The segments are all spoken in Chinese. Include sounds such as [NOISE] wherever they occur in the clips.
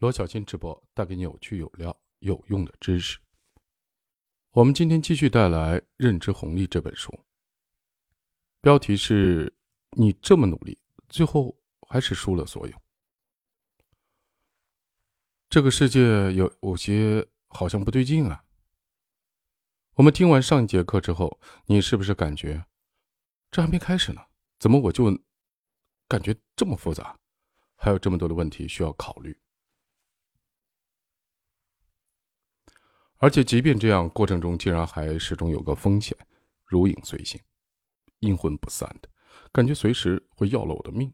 罗小新直播带给你有趣、有料、有用的知识。我们今天继续带来《认知红利》这本书，标题是“你这么努力，最后还是输了所有”。这个世界有有些好像不对劲啊。我们听完上一节课之后，你是不是感觉这还没开始呢？怎么我就感觉这么复杂，还有这么多的问题需要考虑？而且，即便这样，过程中竟然还始终有个风险，如影随形，阴魂不散的感觉，随时会要了我的命。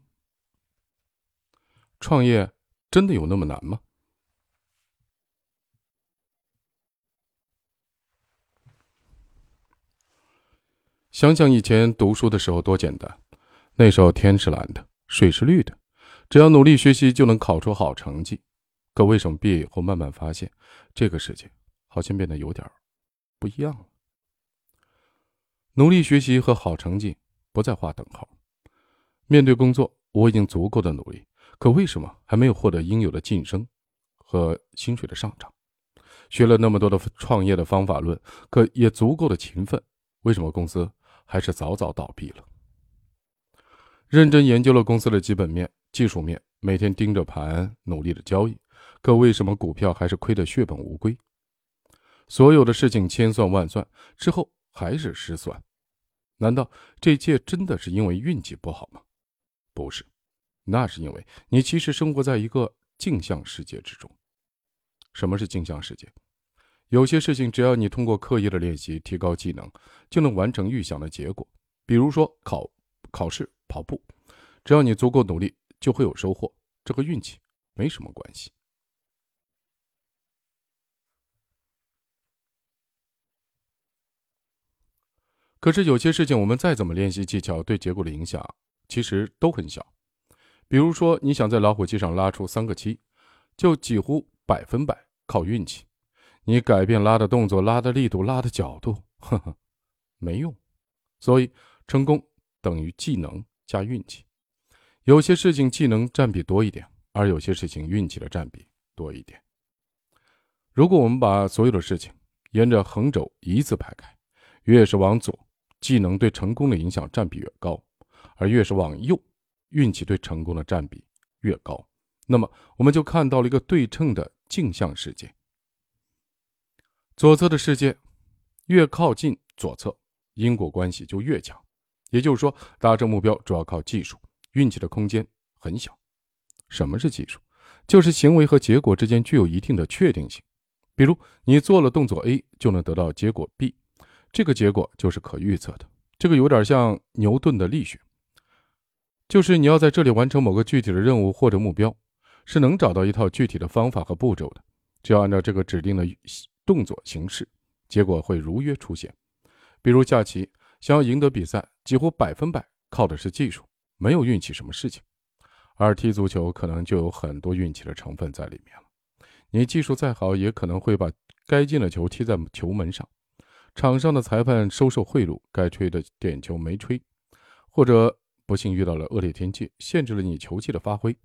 创业真的有那么难吗？想想以前读书的时候多简单，那时候天是蓝的，水是绿的，只要努力学习就能考出好成绩。可为什么毕业以后慢慢发现，这个世界？好像变得有点不一样了。努力学习和好成绩不再划等号。面对工作，我已经足够的努力，可为什么还没有获得应有的晋升和薪水的上涨？学了那么多的创业的方法论，可也足够的勤奋，为什么公司还是早早倒闭了？认真研究了公司的基本面、技术面，每天盯着盘努力的交易，可为什么股票还是亏得血本无归？所有的事情千算万算之后还是失算，难道这一切真的是因为运气不好吗？不是，那是因为你其实生活在一个镜像世界之中。什么是镜像世界？有些事情只要你通过刻意的练习提高技能，就能完成预想的结果。比如说考考试、跑步，只要你足够努力，就会有收获。这和运气没什么关系。可是有些事情，我们再怎么练习技巧，对结果的影响其实都很小。比如说，你想在老虎机上拉出三个七，就几乎百分百靠运气。你改变拉的动作、拉的力度、拉的角度，呵呵，没用。所以，成功等于技能加运气。有些事情技能占比多一点，而有些事情运气的占比多一点。如果我们把所有的事情沿着横轴一字排开，越是往左。技能对成功的影响占比越高，而越是往右，运气对成功的占比越高。那么，我们就看到了一个对称的镜像世界。左侧的世界越靠近左侧，因果关系就越强。也就是说，达成目标主要靠技术，运气的空间很小。什么是技术？就是行为和结果之间具有一定的确定性。比如，你做了动作 A，就能得到结果 B。这个结果就是可预测的，这个有点像牛顿的力学，就是你要在这里完成某个具体的任务或者目标，是能找到一套具体的方法和步骤的，只要按照这个指定的动作行事，结果会如约出现。比如下棋，想要赢得比赛，几乎百分百靠的是技术，没有运气什么事情；而踢足球可能就有很多运气的成分在里面了，你技术再好，也可能会把该进的球踢在球门上。场上的裁判收受贿赂，该吹的点球没吹，或者不幸遇到了恶劣天气，限制了你球技的发挥，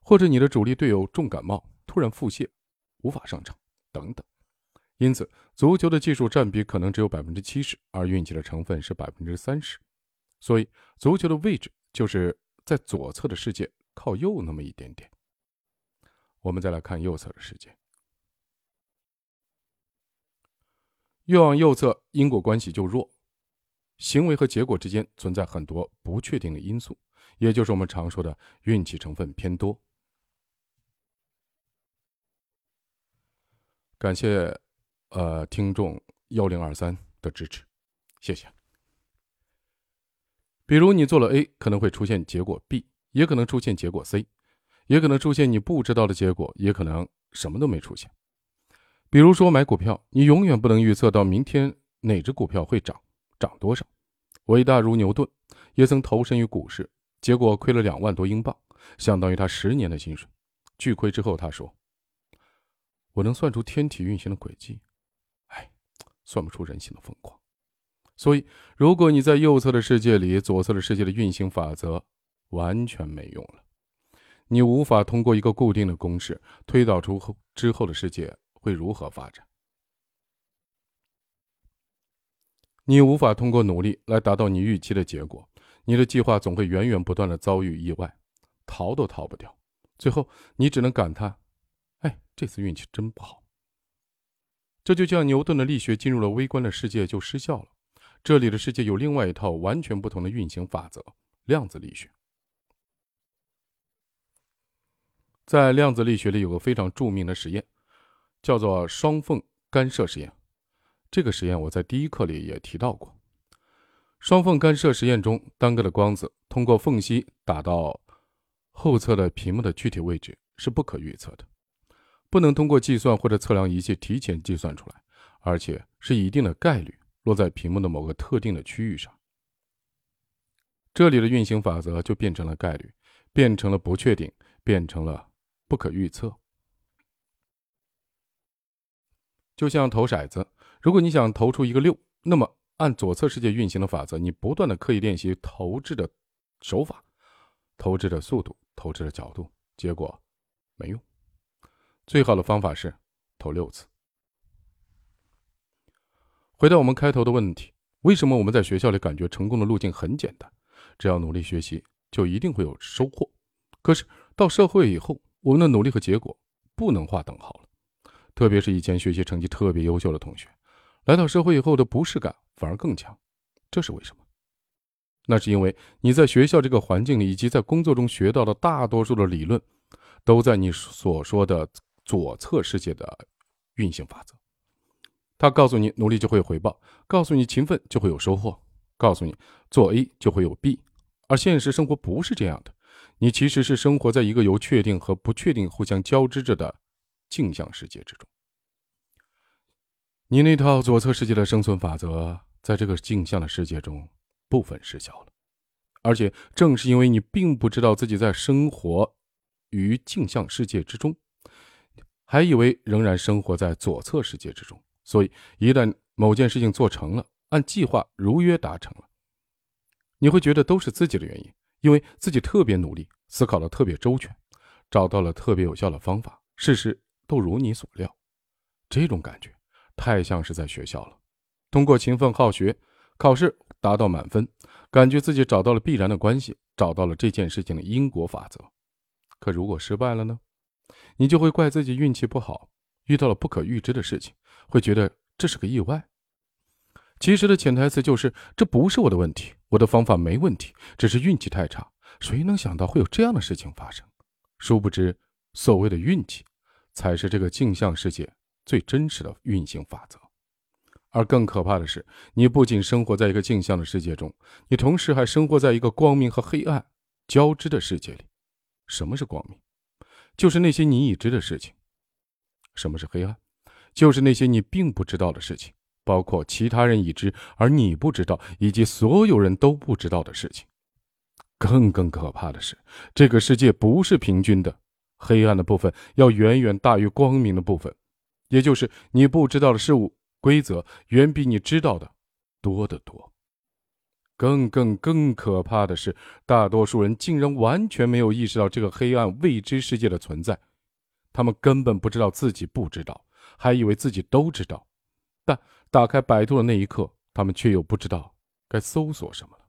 或者你的主力队友重感冒，突然腹泻，无法上场，等等。因此，足球的技术占比可能只有百分之七十，而运气的成分是百分之三十。所以，足球的位置就是在左侧的世界靠右那么一点点。我们再来看右侧的世界。越往右侧，因果关系就弱，行为和结果之间存在很多不确定的因素，也就是我们常说的运气成分偏多。感谢，呃，听众幺零二三的支持，谢谢。比如你做了 A，可能会出现结果 B，也可能出现结果 C，也可能出现你不知道的结果，也可能什么都没出现。比如说买股票，你永远不能预测到明天哪只股票会涨，涨多少。伟大如牛顿，也曾投身于股市，结果亏了两万多英镑，相当于他十年的薪水。巨亏之后，他说：“我能算出天体运行的轨迹，哎，算不出人性的疯狂。”所以，如果你在右侧的世界里，左侧的世界的运行法则完全没用了。你无法通过一个固定的公式推导出后之后的世界会如何发展。你无法通过努力来达到你预期的结果，你的计划总会源源不断的遭遇意外，逃都逃不掉。最后，你只能感叹：“哎，这次运气真不好。”这就像牛顿的力学进入了微观的世界就失效了。这里的世界有另外一套完全不同的运行法则——量子力学。在量子力学里有个非常著名的实验，叫做双缝干涉实验。这个实验我在第一课里也提到过。双缝干涉实验中，单个的光子通过缝隙打到后侧的屏幕的具体位置是不可预测的，不能通过计算或者测量仪器提前计算出来，而且是一定的概率落在屏幕的某个特定的区域上。这里的运行法则就变成了概率，变成了不确定，变成了不可预测。就像投骰子。如果你想投出一个六，那么按左侧世界运行的法则，你不断的刻意练习投掷的手法、投掷的速度、投掷的角度，结果没用。最好的方法是投六次。回到我们开头的问题：为什么我们在学校里感觉成功的路径很简单，只要努力学习就一定会有收获？可是到社会以后，我们的努力和结果不能划等号了。特别是以前学习成绩特别优秀的同学。来到社会以后的不适感反而更强，这是为什么？那是因为你在学校这个环境里，以及在工作中学到的大多数的理论，都在你所说的左侧世界的运行法则。他告诉你努力就会有回报，告诉你勤奋就会有收获，告诉你做 A 就会有 B。而现实生活不是这样的，你其实是生活在一个由确定和不确定互相交织着的镜像世界之中。你那套左侧世界的生存法则，在这个镜像的世界中部分失效了，而且正是因为你并不知道自己在生活于镜像世界之中，还以为仍然生活在左侧世界之中，所以一旦某件事情做成了，按计划如约达成了，你会觉得都是自己的原因，因为自己特别努力，思考的特别周全，找到了特别有效的方法，事事都如你所料，这种感觉。太像是在学校了，通过勤奋好学，考试达到满分，感觉自己找到了必然的关系，找到了这件事情的因果法则。可如果失败了呢？你就会怪自己运气不好，遇到了不可预知的事情，会觉得这是个意外。其实的潜台词就是，这不是我的问题，我的方法没问题，只是运气太差。谁能想到会有这样的事情发生？殊不知，所谓的运气，才是这个镜像世界。最真实的运行法则，而更可怕的是，你不仅生活在一个镜像的世界中，你同时还生活在一个光明和黑暗交织的世界里。什么是光明？就是那些你已知的事情；什么是黑暗？就是那些你并不知道的事情，包括其他人已知而你不知道，以及所有人都不知道的事情。更更可怕的是，这个世界不是平均的，黑暗的部分要远远大于光明的部分。也就是你不知道的事物规则远比你知道的多得多。更更更可怕的是，大多数人竟然完全没有意识到这个黑暗未知世界的存在，他们根本不知道自己不知道，还以为自己都知道。但打开百度的那一刻，他们却又不知道该搜索什么了。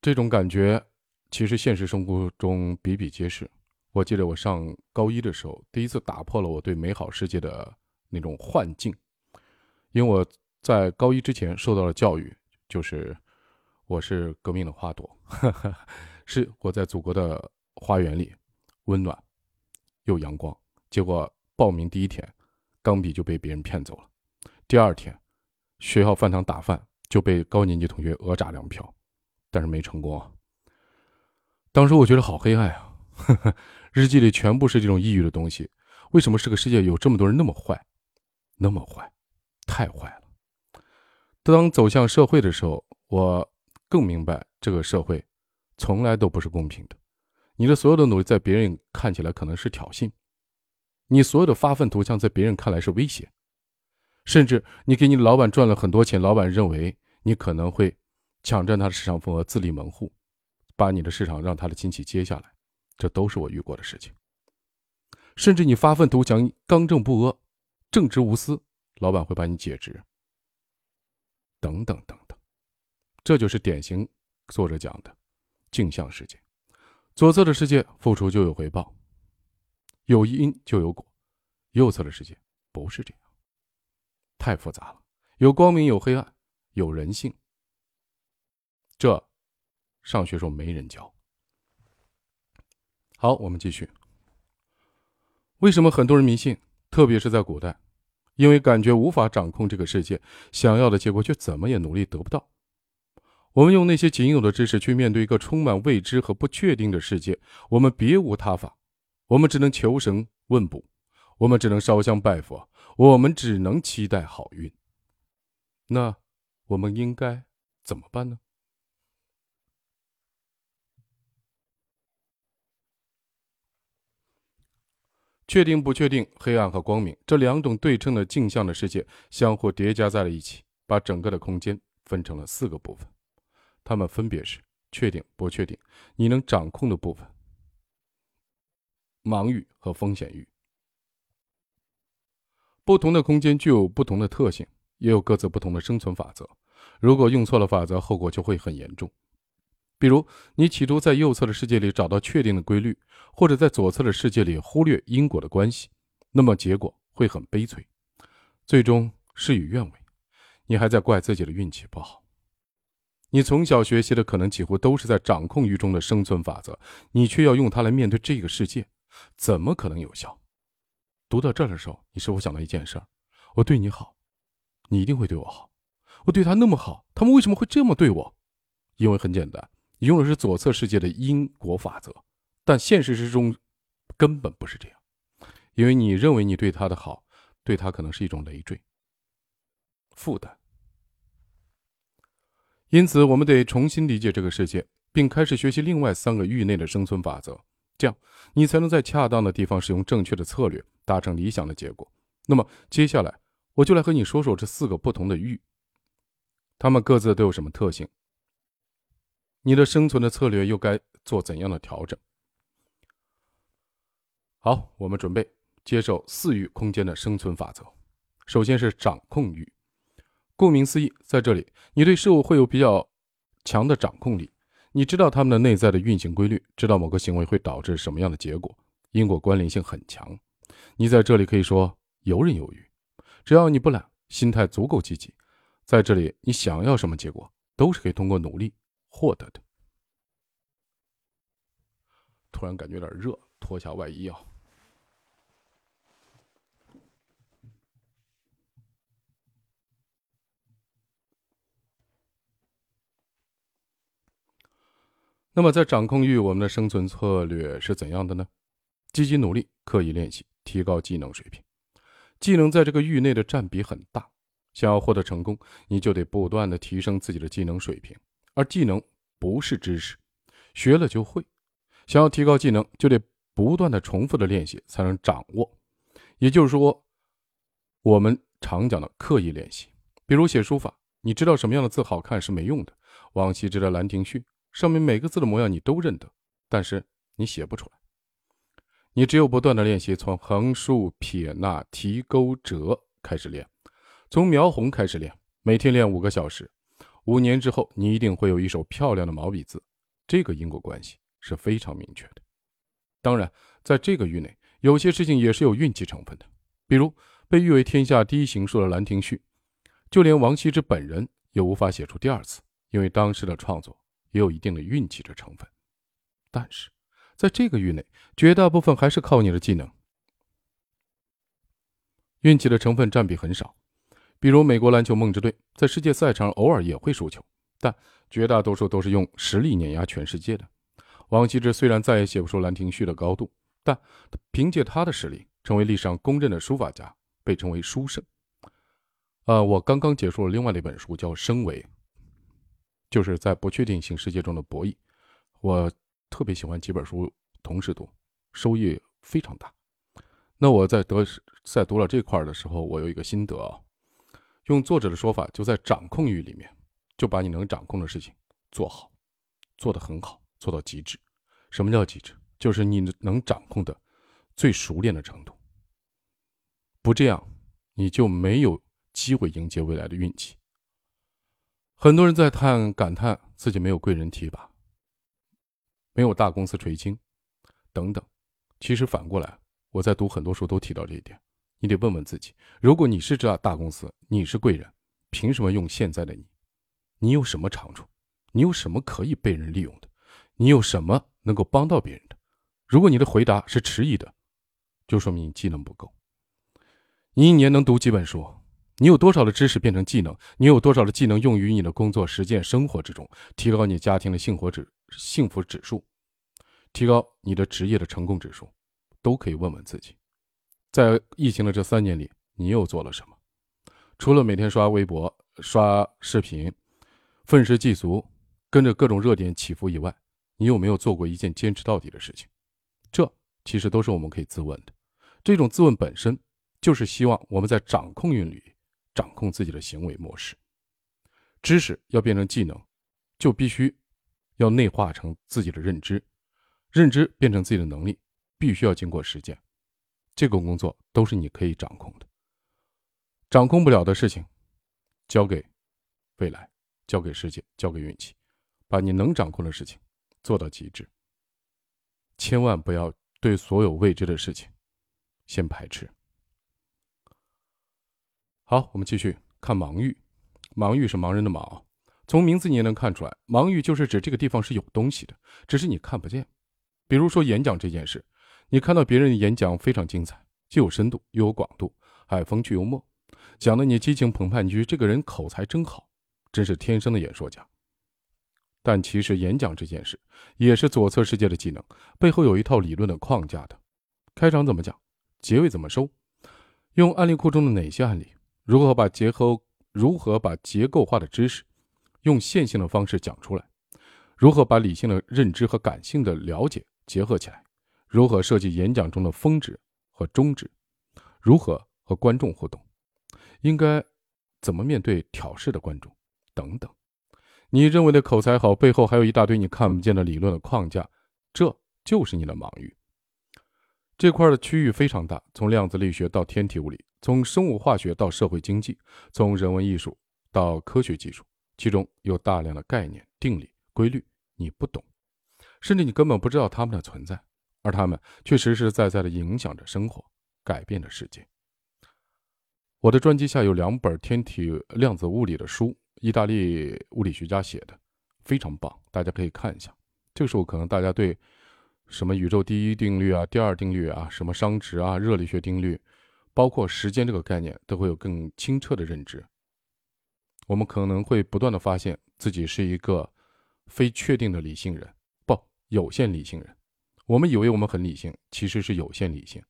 这种感觉，其实现实生活中比比皆是。我记得我上高一的时候，第一次打破了我对美好世界的那种幻境，因为我在高一之前受到了教育，就是我是革命的花朵，[LAUGHS] 是我在祖国的花园里温暖又阳光。结果报名第一天，钢笔就被别人骗走了；第二天，学校饭堂打饭就被高年级同学讹诈粮票，但是没成功啊。当时我觉得好黑暗啊呵呵。[LAUGHS] 日记里全部是这种抑郁的东西。为什么这个世界有这么多人那么坏，那么坏，太坏了？当走向社会的时候，我更明白这个社会从来都不是公平的。你的所有的努力在别人看起来可能是挑衅，你所有的发愤图强在别人看来是威胁，甚至你给你老板赚了很多钱，老板认为你可能会抢占他的市场份额，自立门户。把你的市场让他的亲戚接下来，这都是我遇过的事情。甚至你发愤图强、刚正不阿、正直无私，老板会把你解职。等等等等，这就是典型作者讲的镜像世界。左侧的世界，付出就有回报，有因就有果；右侧的世界不是这样，太复杂了，有光明，有黑暗，有人性。这上学时候没人教。好，我们继续。为什么很多人迷信？特别是在古代，因为感觉无法掌控这个世界，想要的结果却怎么也努力得不到。我们用那些仅有的知识去面对一个充满未知和不确定的世界，我们别无他法，我们只能求神问卜，我们只能烧香拜佛，我们只能期待好运。那我们应该怎么办呢？确定不确定，黑暗和光明这两种对称的镜像的世界相互叠加在了一起，把整个的空间分成了四个部分。它们分别是确定、不确定、你能掌控的部分、盲域和风险域。不同的空间具有不同的特性，也有各自不同的生存法则。如果用错了法则，后果就会很严重。比如，你企图在右侧的世界里找到确定的规律，或者在左侧的世界里忽略因果的关系，那么结果会很悲催，最终事与愿违。你还在怪自己的运气不好。你从小学习的可能几乎都是在掌控欲中的生存法则，你却要用它来面对这个世界，怎么可能有效？读到这儿的时候，你是否想到一件事儿？我对你好，你一定会对我好。我对他那么好，他们为什么会这么对我？因为很简单，你用的是左侧世界的因果法则，但现实之中根本不是这样，因为你认为你对他的好，对他可能是一种累赘、负担。因此，我们得重新理解这个世界，并开始学习另外三个域内的生存法则，这样你才能在恰当的地方使用正确的策略，达成理想的结果。那么，接下来我就来和你说说这四个不同的域，它们各自都有什么特性？你的生存的策略又该做怎样的调整？好，我们准备接受四域空间的生存法则。首先是掌控欲。顾名思义，在这里，你对事物会有比较强的掌控力。你知道他们的内在的运行规律，知道某个行为会导致什么样的结果，因果关联性很强。你在这里可以说游刃有余。只要你不懒，心态足够积极，在这里，你想要什么结果，都是可以通过努力获得的。突然感觉有点热，脱下外衣啊。那么，在掌控欲，我们的生存策略是怎样的呢？积极努力，刻意练习，提高技能水平。技能在这个域内的占比很大。想要获得成功，你就得不断的提升自己的技能水平。而技能不是知识，学了就会。想要提高技能，就得不断的重复的练习才能掌握。也就是说，我们常讲的刻意练习。比如写书法，你知道什么样的字好看是没用的。王羲之的《兰亭序》。上面每个字的模样你都认得，但是你写不出来。你只有不断的练习，从横竖撇捺提钩折开始练，从描红开始练，每天练五个小时，五年之后你一定会有一手漂亮的毛笔字。这个因果关系是非常明确的。当然，在这个域内，有些事情也是有运气成分的，比如被誉为天下第一行书的《兰亭序》，就连王羲之本人也无法写出第二次，因为当时的创作。也有一定的运气的成分，但是在这个域内，绝大部分还是靠你的技能。运气的成分占比很少，比如美国篮球梦之队在世界赛场偶尔也会输球，但绝大多数都是用实力碾压全世界的。王羲之虽然再也写不出《兰亭序》的高度，但凭借他的实力，成为历史上公认的书法家，被称为书圣。呃，我刚刚结束了另外的一本书，叫《升维》。就是在不确定性世界中的博弈，我特别喜欢几本书同时读，收益非常大。那我在得在读了这块的时候，我有一个心得啊，用作者的说法，就在掌控欲里面，就把你能掌控的事情做好，做得很好，做到极致。什么叫极致？就是你能掌控的最熟练的程度。不这样，你就没有机会迎接未来的运气。很多人在叹感叹自己没有贵人提拔，没有大公司垂青，等等。其实反过来，我在读很多书都提到这一点。你得问问自己：如果你是这大公司，你是贵人，凭什么用现在的你？你有什么长处？你有什么可以被人利用的？你有什么能够帮到别人的？如果你的回答是迟疑的，就说明你技能不够。你一年能读几本书？你有多少的知识变成技能？你有多少的技能用于你的工作、实践、生活之中，提高你家庭的幸福指幸福指数，提高你的职业的成功指数，都可以问问自己。在疫情的这三年里，你又做了什么？除了每天刷微博、刷视频，愤世嫉俗，跟着各种热点起伏以外，你有没有做过一件坚持到底的事情？这其实都是我们可以自问的。这种自问本身就是希望我们在掌控运里掌控自己的行为模式。知识要变成技能，就必须要内化成自己的认知；认知变成自己的能力，必须要经过实践。这个工作都是你可以掌控的。掌控不了的事情，交给未来，交给世界，交给运气，把你能掌控的事情做到极致。千万不要对所有未知的事情先排斥。好，我们继续看盲域。盲域是盲人的盲，从名字你也能看出来，盲域就是指这个地方是有东西的，只是你看不见。比如说演讲这件事，你看到别人的演讲非常精彩，既有深度又有广度，还风趣幽默，讲的你激情澎湃，你觉得这个人口才真好，真是天生的演说家。但其实演讲这件事也是左侧世界的技能，背后有一套理论的框架的。开场怎么讲，结尾怎么收，用案例库中的哪些案例，如何把结合如何把结构化的知识用线性的方式讲出来，如何把理性的认知和感性的了解结合起来，如何设计演讲中的峰值和终止，如何和观众互动，应该怎么面对挑事的观众，等等。你认为的口才好，背后还有一大堆你看不见的理论的框架，这就是你的盲域。这块的区域非常大，从量子力学到天体物理，从生物化学到社会经济，从人文艺术到科学技术，其中有大量的概念、定理、规律，你不懂，甚至你根本不知道它们的存在，而他们却实实在在的影响着生活，改变着世界。我的专辑下有两本天体量子物理的书。意大利物理学家写的非常棒，大家可以看一下。这个时候，可能大家对什么宇宙第一定律啊、第二定律啊、什么熵值啊、热力学定律，包括时间这个概念，都会有更清澈的认知。我们可能会不断的发现自己是一个非确定的理性人，不，有限理性人。我们以为我们很理性，其实是有限理性，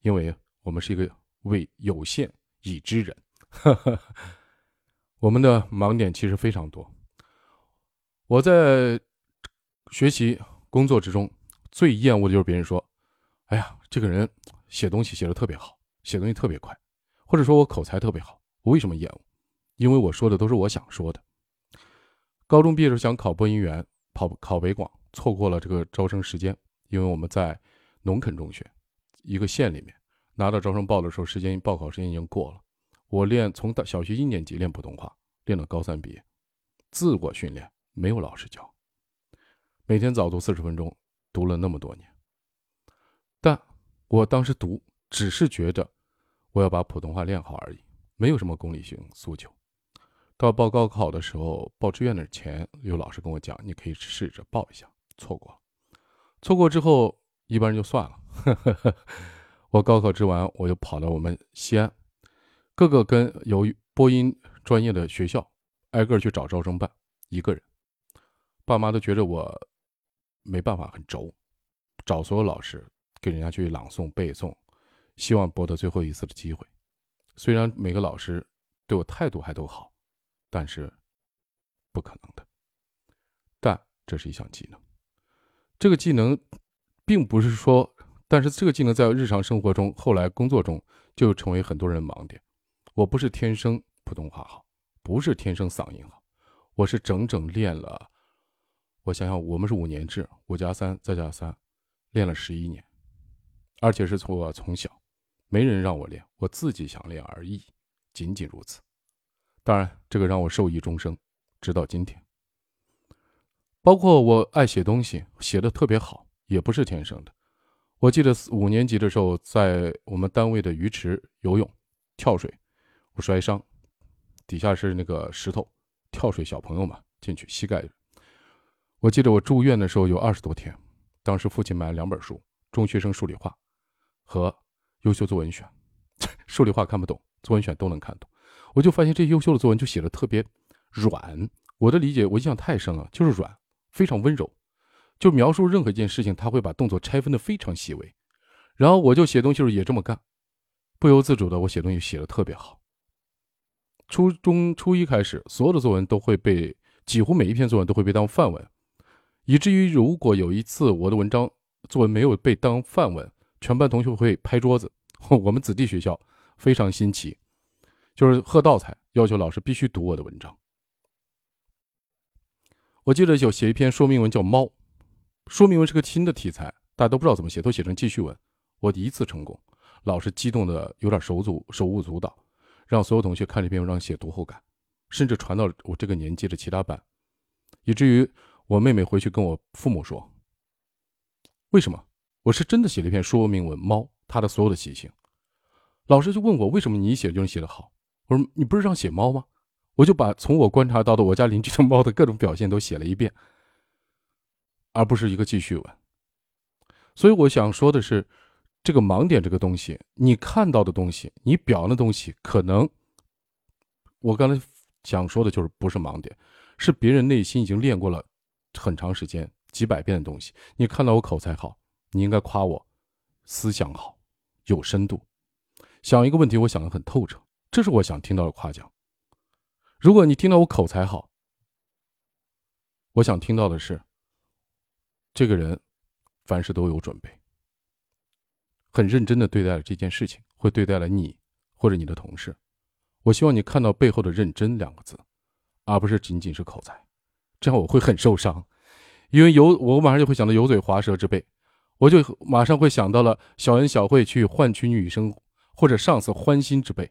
因为我们是一个为有限已知人。[LAUGHS] 我们的盲点其实非常多。我在学习工作之中最厌恶的就是别人说：“哎呀，这个人写东西写的特别好，写东西特别快，或者说我口才特别好。”我为什么厌恶？因为我说的都是我想说的。高中毕业时候想考播音员，跑考北广，错过了这个招生时间，因为我们在农垦中学一个县里面拿到招生报的时候，时间报考时间已经过了。我练从小学一年级练普通话，练到高三毕业，自我训练，没有老师教，每天早读四十分钟，读了那么多年。但我当时读，只是觉得我要把普通话练好而已，没有什么功利性诉求。到报高考的时候，报志愿的前，有老师跟我讲，你可以试着报一下。错过了，错过之后，一般人就算了。[LAUGHS] 我高考之完，我就跑到我们西安。各个跟有播音专业的学校，挨个去找招生办，一个人，爸妈都觉得我没办法很轴，找所有老师给人家去朗诵背诵，希望博得最后一次的机会。虽然每个老师对我态度还都好，但是不可能的。但这是一项技能，这个技能并不是说，但是这个技能在日常生活中，后来工作中就成为很多人盲点。我不是天生普通话好，不是天生嗓音好，我是整整练了我想想，我们是五年制，五加三再加三，练了十一年，而且是从我从小，没人让我练，我自己想练而已，仅仅如此。当然，这个让我受益终生，直到今天。包括我爱写东西，写的特别好，也不是天生的。我记得五年级的时候，在我们单位的鱼池游泳、跳水，我摔伤，底下是那个石头，跳水小朋友嘛，进去膝盖。我记得我住院的时候有二十多天，当时父亲买了两本书：中学生数理化和优秀作文选。[LAUGHS] 数理化看不懂，作文选都能看懂。我就发现这优秀的作文就写的特别软，我的理解我印象太深了，就是软，非常温柔，就描述任何一件事情，他会把动作拆分的非常细微。然后我就写东西时候也这么干，不由自主的我写东西写的特别好。初中初一开始，所有的作文都会被，几乎每一篇作文都会被当范文。以至于，如果有一次我的文章作文没有被当范文，全班同学会拍桌子。[LAUGHS] 我们子弟学校非常新奇，就是喝倒彩，要求老师必须读我的文章。我记得有写一篇说明文叫《猫》，说明文是个新的题材，大家都不知道怎么写，都写成记叙文。我第一次成功，老师激动的有点手足手舞足蹈，让所有同学看这篇文章写读后感，甚至传到我这个年纪的其他班，以至于。我妹妹回去跟我父母说：“为什么？我是真的写了一篇说明文，猫它的所有的习性。”老师就问我：“为什么你写就能写得好？”我说：“你不是让写猫吗？”我就把从我观察到的我家邻居的猫的各种表现都写了一遍，而不是一个记叙文。所以我想说的是，这个盲点这个东西，你看到的东西，你表扬的东西，可能我刚才想说的就是不是盲点，是别人内心已经练过了。很长时间几百遍的东西，你看到我口才好，你应该夸我思想好，有深度，想一个问题我想的很透彻，这是我想听到的夸奖。如果你听到我口才好，我想听到的是，这个人凡事都有准备，很认真的对待了这件事情，会对待了你或者你的同事。我希望你看到背后的认真两个字，而不是仅仅是口才。这样我会很受伤，因为油我马上就会想到油嘴滑舌之辈，我就马上会想到了小恩小惠去换取女生或者上司欢心之辈，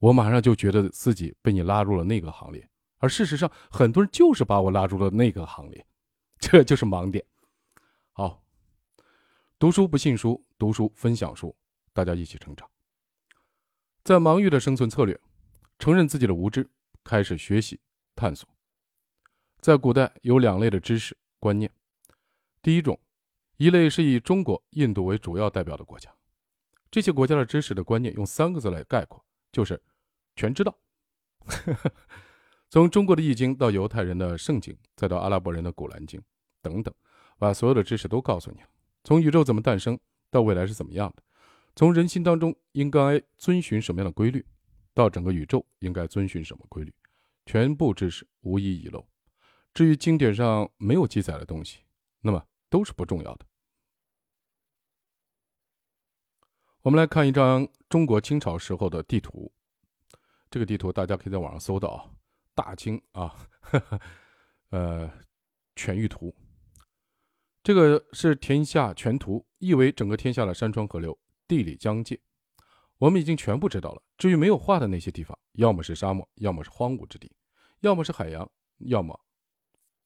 我马上就觉得自己被你拉入了那个行列，而事实上很多人就是把我拉入了那个行列，这就是盲点。好，读书不信书，读书分享书，大家一起成长。在盲域的生存策略，承认自己的无知，开始学习探索。在古代有两类的知识观念，第一种，一类是以中国、印度为主要代表的国家，这些国家的知识的观念用三个字来概括，就是全知道。[LAUGHS] 从中国的易经到犹太人的圣经，再到阿拉伯人的古兰经等等，把所有的知识都告诉你了。从宇宙怎么诞生到未来是怎么样的，从人心当中应该遵循什么样的规律，到整个宇宙应该遵循什么规律，全部知识无一遗漏。至于经典上没有记载的东西，那么都是不重要的。我们来看一张中国清朝时候的地图，这个地图大家可以在网上搜到啊，大清啊，[LAUGHS] 呃，全域图。这个是天下全图，意为整个天下的山川河流、地理疆界，我们已经全部知道了。至于没有画的那些地方，要么是沙漠，要么是荒芜之地，要么是海洋，要么。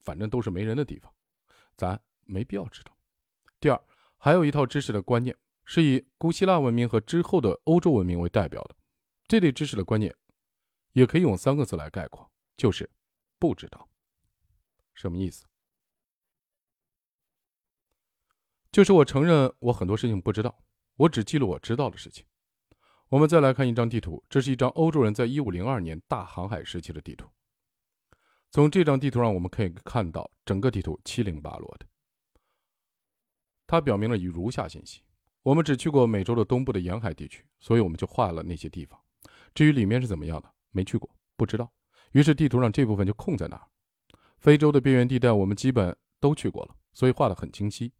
反正都是没人的地方，咱没必要知道。第二，还有一套知识的观念是以古希腊文明和之后的欧洲文明为代表的，这类知识的观念也可以用三个字来概括，就是不知道。什么意思？就是我承认我很多事情不知道，我只记录我知道的事情。我们再来看一张地图，这是一张欧洲人在一五零二年大航海时期的地图。从这张地图上，我们可以看到整个地图七零八落的。它表明了以如下信息：我们只去过美洲的东部的沿海地区，所以我们就画了那些地方。至于里面是怎么样的，没去过，不知道。于是地图上这部分就空在那儿。非洲的边缘地带我们基本都去过了，所以画得很清晰。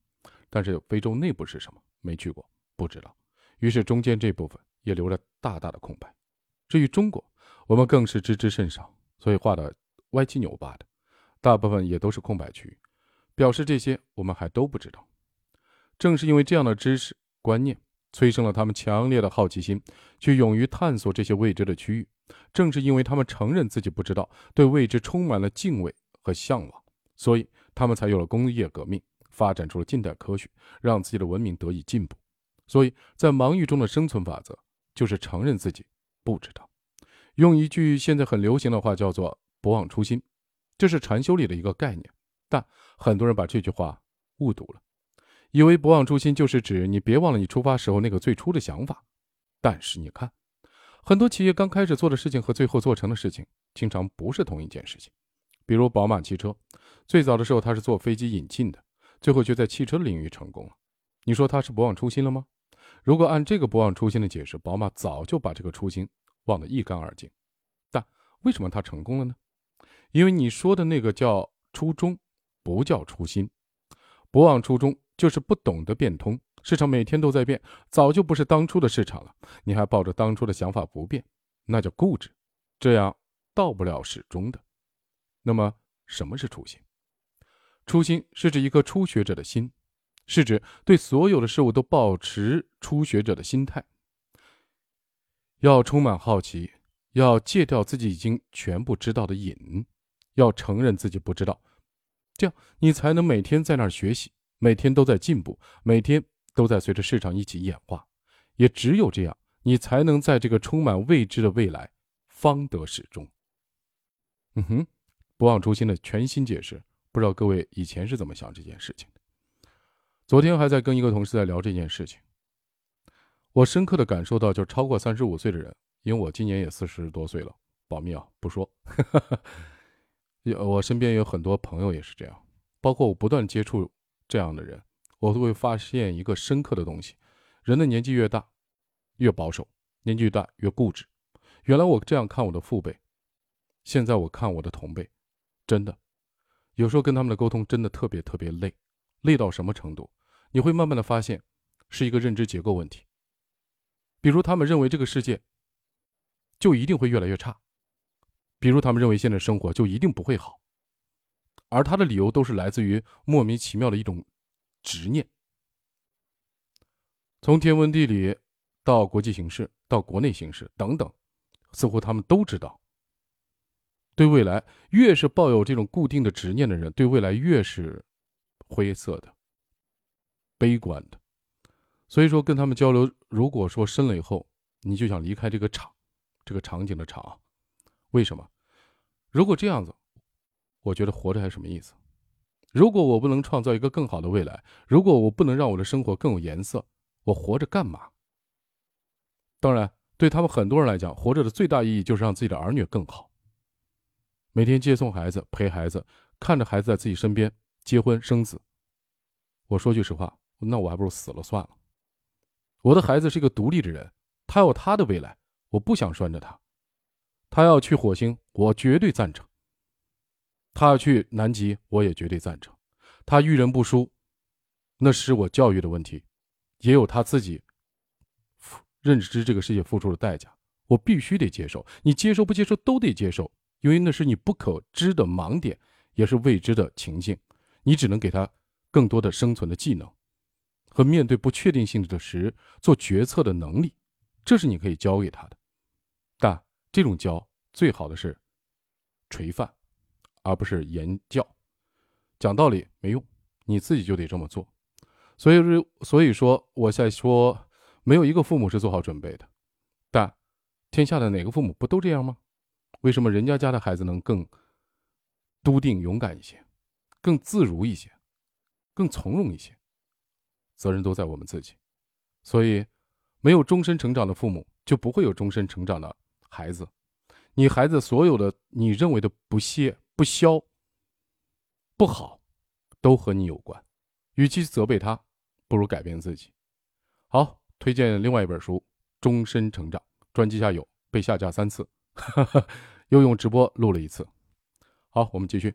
但是非洲内部是什么，没去过，不知道。于是中间这部分也留着大大的空白。至于中国，我们更是知之甚少，所以画的。歪七扭八的，大部分也都是空白区域。表示这些我们还都不知道。正是因为这样的知识观念，催生了他们强烈的好奇心，去勇于探索这些未知的区域。正是因为他们承认自己不知道，对未知充满了敬畏和向往，所以他们才有了工业革命，发展出了近代科学，让自己的文明得以进步。所以在盲域中的生存法则，就是承认自己不知道。用一句现在很流行的话叫做“不忘初心”，这是禅修里的一个概念，但很多人把这句话误读了，以为“不忘初心”就是指你别忘了你出发时候那个最初的想法。但是你看。很多企业刚开始做的事情和最后做成的事情，经常不是同一件事情。比如宝马汽车，最早的时候它是做飞机引进的，最后却在汽车领域成功了。你说它是不忘初心了吗？如果按这个不忘初心的解释，宝马早就把这个初心忘得一干二净。但为什么它成功了呢？因为你说的那个叫初衷，不叫初心。不忘初衷就是不懂得变通。市场每天都在变，早就不是当初的市场了。你还抱着当初的想法不变，那叫固执，这样到不了始终的。那么，什么是初心？初心是指一颗初学者的心，是指对所有的事物都保持初学者的心态，要充满好奇，要戒掉自己已经全部知道的瘾，要承认自己不知道，这样你才能每天在那儿学习，每天都在进步，每天。都在随着市场一起演化，也只有这样，你才能在这个充满未知的未来方得始终。嗯哼，不忘初心的全新解释，不知道各位以前是怎么想这件事情的？昨天还在跟一个同事在聊这件事情，我深刻的感受到，就超过三十五岁的人，因为我今年也四十多岁了，保密啊，不说。有 [LAUGHS] 我身边有很多朋友也是这样，包括我不断接触这样的人。我都会发现一个深刻的东西：人的年纪越大，越保守；年纪越大，越固执。原来我这样看我的父辈，现在我看我的同辈，真的，有时候跟他们的沟通真的特别特别累，累到什么程度？你会慢慢的发现，是一个认知结构问题。比如他们认为这个世界就一定会越来越差，比如他们认为现在生活就一定不会好，而他的理由都是来自于莫名其妙的一种。执念，从天文地理到国际形势到国内形势等等，似乎他们都知道。对未来，越是抱有这种固定的执念的人，对未来越是灰色的、悲观的。所以说，跟他们交流，如果说深了以后，你就想离开这个场，这个场景的场，为什么？如果这样子，我觉得活着还什么意思？如果我不能创造一个更好的未来，如果我不能让我的生活更有颜色，我活着干嘛？当然，对他们很多人来讲，活着的最大意义就是让自己的儿女更好。每天接送孩子，陪孩子，看着孩子在自己身边结婚生子。我说句实话，那我还不如死了算了。我的孩子是一个独立的人，他有他的未来，我不想拴着他。他要去火星，我绝对赞成。他要去南极，我也绝对赞成。他遇人不淑，那是我教育的问题，也有他自己认知这个世界付出的代价，我必须得接受。你接受不接受都得接受，因为那是你不可知的盲点，也是未知的情境。你只能给他更多的生存的技能和面对不确定性的时做决策的能力，这是你可以教给他的。但这种教最好的是垂范。而不是言教，讲道理没用，你自己就得这么做。所以说，所以说我在说，没有一个父母是做好准备的。但天下的哪个父母不都这样吗？为什么人家家的孩子能更笃定、勇敢一些，更自如一些，更从容一些？责任都在我们自己。所以，没有终身成长的父母，就不会有终身成长的孩子。你孩子所有的你认为的不屑。不消，不好，都和你有关。与其责备他，不如改变自己。好，推荐另外一本书《终身成长》，专辑下有被下架三次，[LAUGHS] 又用直播录了一次。好，我们继续。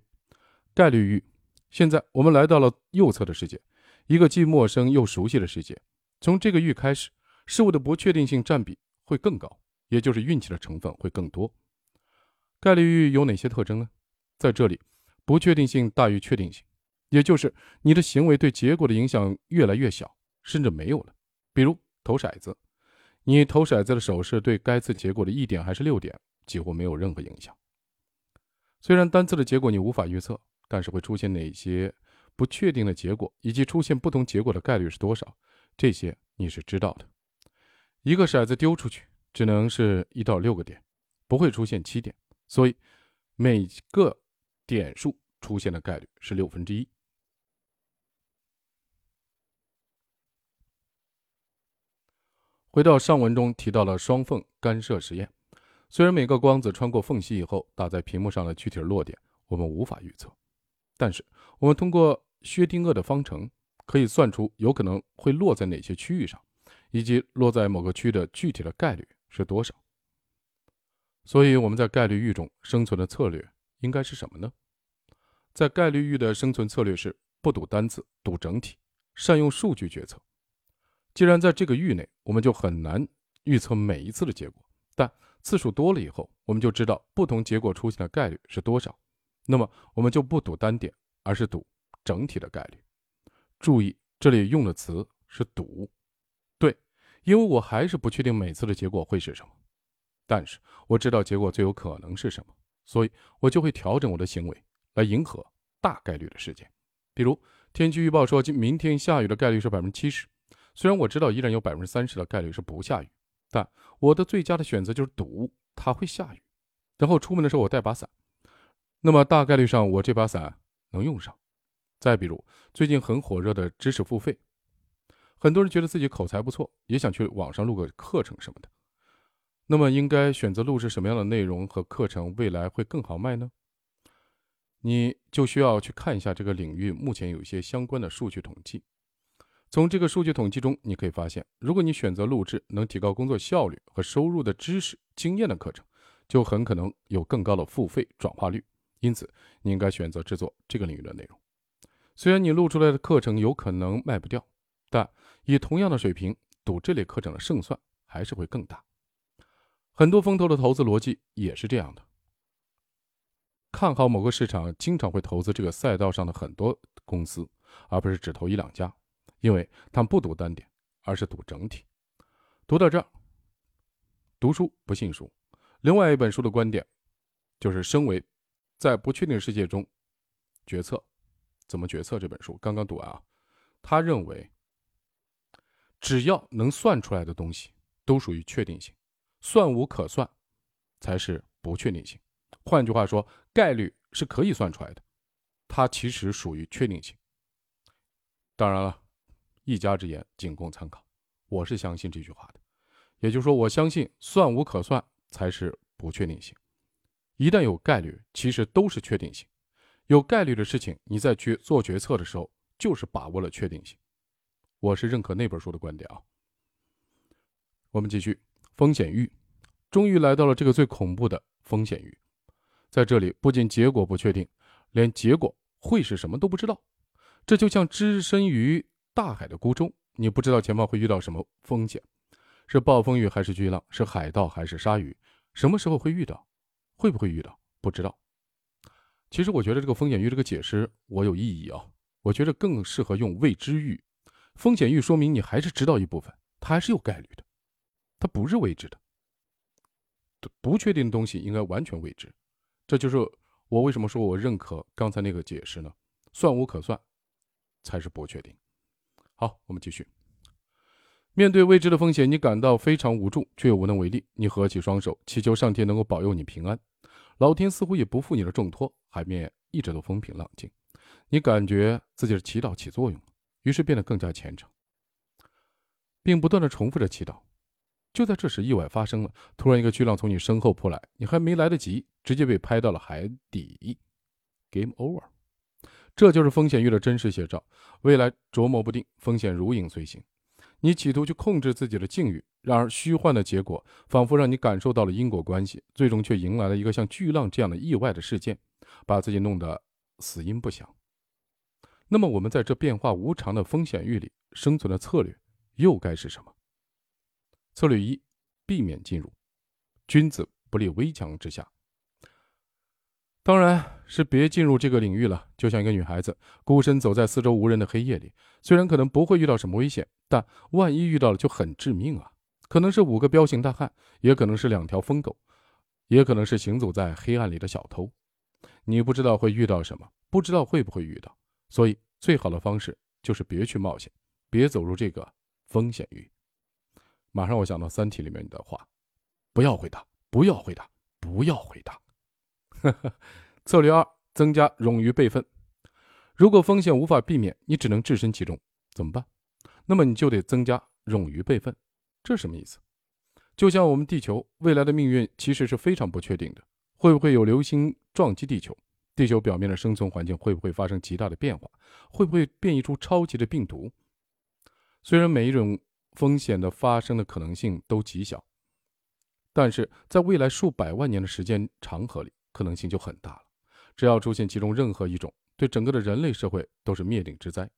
概率域，现在我们来到了右侧的世界，一个既陌生又熟悉的世界。从这个域开始，事物的不确定性占比会更高，也就是运气的成分会更多。概率域有哪些特征呢？在这里，不确定性大于确定性，也就是你的行为对结果的影响越来越小，甚至没有了。比如投骰子，你投骰子的手势对该次结果的一点还是六点，几乎没有任何影响。虽然单次的结果你无法预测，但是会出现哪些不确定的结果，以及出现不同结果的概率是多少，这些你是知道的。一个骰子丢出去只能是一到六个点，不会出现七点，所以每个点数出现的概率是六分之一。回到上文中提到了双缝干涉实验。虽然每个光子穿过缝隙以后打在屏幕上的具体落点我们无法预测，但是我们通过薛定谔的方程可以算出有可能会落在哪些区域上，以及落在某个区的具体的概率是多少。所以我们在概率域中生存的策略应该是什么呢？在概率域的生存策略是不赌单次，赌整体，善用数据决策。既然在这个域内，我们就很难预测每一次的结果，但次数多了以后，我们就知道不同结果出现的概率是多少。那么我们就不赌单点，而是赌整体的概率。注意，这里用的词是“赌”。对，因为我还是不确定每次的结果会是什么，但是我知道结果最有可能是什么，所以我就会调整我的行为来迎合大概率的事件。比如天气预报说今明天下雨的概率是百分之七十。虽然我知道依然有百分之三十的概率是不下雨，但我的最佳的选择就是赌它会下雨，然后出门的时候我带把伞，那么大概率上我这把伞能用上。再比如最近很火热的知识付费，很多人觉得自己口才不错，也想去网上录个课程什么的，那么应该选择录制什么样的内容和课程，未来会更好卖呢？你就需要去看一下这个领域目前有一些相关的数据统计。从这个数据统计中，你可以发现，如果你选择录制能提高工作效率和收入的知识经验的课程，就很可能有更高的付费转化率。因此，你应该选择制作这个领域的内容。虽然你录出来的课程有可能卖不掉，但以同样的水平赌这类课程的胜算还是会更大。很多风投的投资逻辑也是这样的：看好某个市场，经常会投资这个赛道上的很多公司，而不是只投一两家。因为他们不赌单点，而是赌整体。读到这儿，读书不信书。另外一本书的观点，就是身为在不确定世界中决策怎么决策这本书刚刚读完啊，他认为只要能算出来的东西都属于确定性，算无可算才是不确定性。换句话说，概率是可以算出来的，它其实属于确定性。当然了。一家之言，仅供参考。我是相信这句话的，也就是说，我相信算无可算才是不确定性。一旦有概率，其实都是确定性。有概率的事情，你再去做决策的时候，就是把握了确定性。我是认可那本书的观点啊。我们继续，风险域，终于来到了这个最恐怖的风险域。在这里，不仅结果不确定，连结果会是什么都不知道。这就像置身于。大海的孤舟，你不知道前方会遇到什么风险，是暴风雨还是巨浪，是海盗还是鲨鱼，什么时候会遇到，会不会遇到，不知道。其实我觉得这个风险域这个解释我有异议啊，我觉得更适合用未知域。风险域说明你还是知道一部分，它还是有概率的，它不是未知的。不确定的东西应该完全未知，这就是我为什么说我认可刚才那个解释呢？算无可算，才是不确定。好，我们继续。面对未知的风险，你感到非常无助，却又无能为力。你合起双手，祈求上天能够保佑你平安。老天似乎也不负你的重托，海面一直都风平浪静。你感觉自己的祈祷起作用了，于是变得更加虔诚，并不断的重复着祈祷。就在这时，意外发生了。突然，一个巨浪从你身后扑来，你还没来得及，直接被拍到了海底。Game over。这就是风险域的真实写照，未来琢磨不定，风险如影随形。你企图去控制自己的境遇，然而虚幻的结果仿佛让你感受到了因果关系，最终却迎来了一个像巨浪这样的意外的事件，把自己弄得死因不详。那么，我们在这变化无常的风险域里生存的策略又该是什么？策略一：避免进入。君子不立危墙之下。当然。是别进入这个领域了。就像一个女孩子孤身走在四周无人的黑夜里，虽然可能不会遇到什么危险，但万一遇到了就很致命啊！可能是五个彪形大汉，也可能是两条疯狗，也可能是行走在黑暗里的小偷。你不知道会遇到什么，不知道会不会遇到，所以最好的方式就是别去冒险，别走入这个风险域。马上我想到《三体》里面的话：不要回答，不要回答，不要回答。[LAUGHS] 策略二：增加冗余备份。如果风险无法避免，你只能置身其中，怎么办？那么你就得增加冗余备份。这什么意思？就像我们地球未来的命运其实是非常不确定的，会不会有流星撞击地球？地球表面的生存环境会不会发生极大的变化？会不会变异出超级的病毒？虽然每一种风险的发生的可能性都极小，但是在未来数百万年的时间长河里。可能性就很大了。只要出现其中任何一种，对整个的人类社会都是灭顶之灾，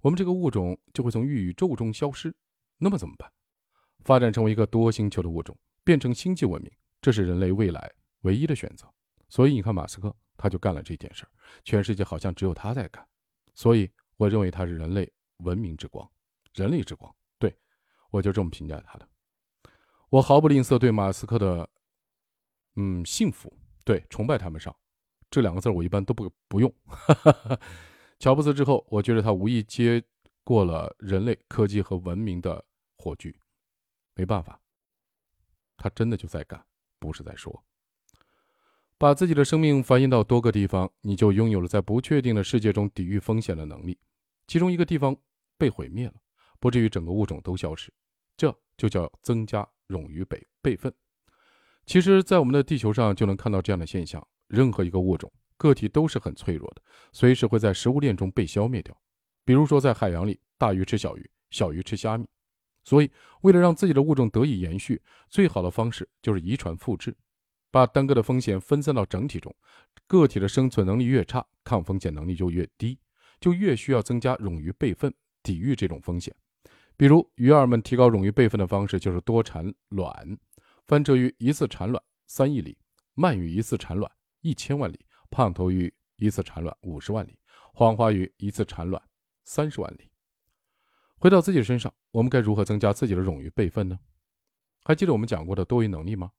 我们这个物种就会从宇宙中消失。那么怎么办？发展成为一个多星球的物种，变成星际文明，这是人类未来唯一的选择。所以你看，马斯克他就干了这件事儿，全世界好像只有他在干。所以我认为他是人类文明之光，人类之光。我就这么评价他的。我毫不吝啬对马斯克的，嗯，幸福。对，崇拜谈不上，这两个字我一般都不不用。[LAUGHS] 乔布斯之后，我觉得他无意接过了人类科技和文明的火炬。没办法，他真的就在干，不是在说。把自己的生命繁衍到多个地方，你就拥有了在不确定的世界中抵御风险的能力。其中一个地方被毁灭了，不至于整个物种都消失，这就叫增加冗余备备份。其实，在我们的地球上就能看到这样的现象：任何一个物种个体都是很脆弱的，随时会在食物链中被消灭掉。比如说，在海洋里，大鱼吃小鱼，小鱼吃虾米。所以，为了让自己的物种得以延续，最好的方式就是遗传复制，把单个的风险分散到整体中。个体的生存能力越差，抗风险能力就越低，就越需要增加冗余备份，抵御这种风险。比如，鱼儿们提高冗余备份的方式就是多产卵。翻车鱼一次产卵三亿粒，鳗鱼一次产卵一千万粒，胖头鱼一次产卵五十万粒，黄花鱼一次产卵三十万粒。回到自己身上，我们该如何增加自己的冗余备份呢？还记得我们讲过的多维能力吗？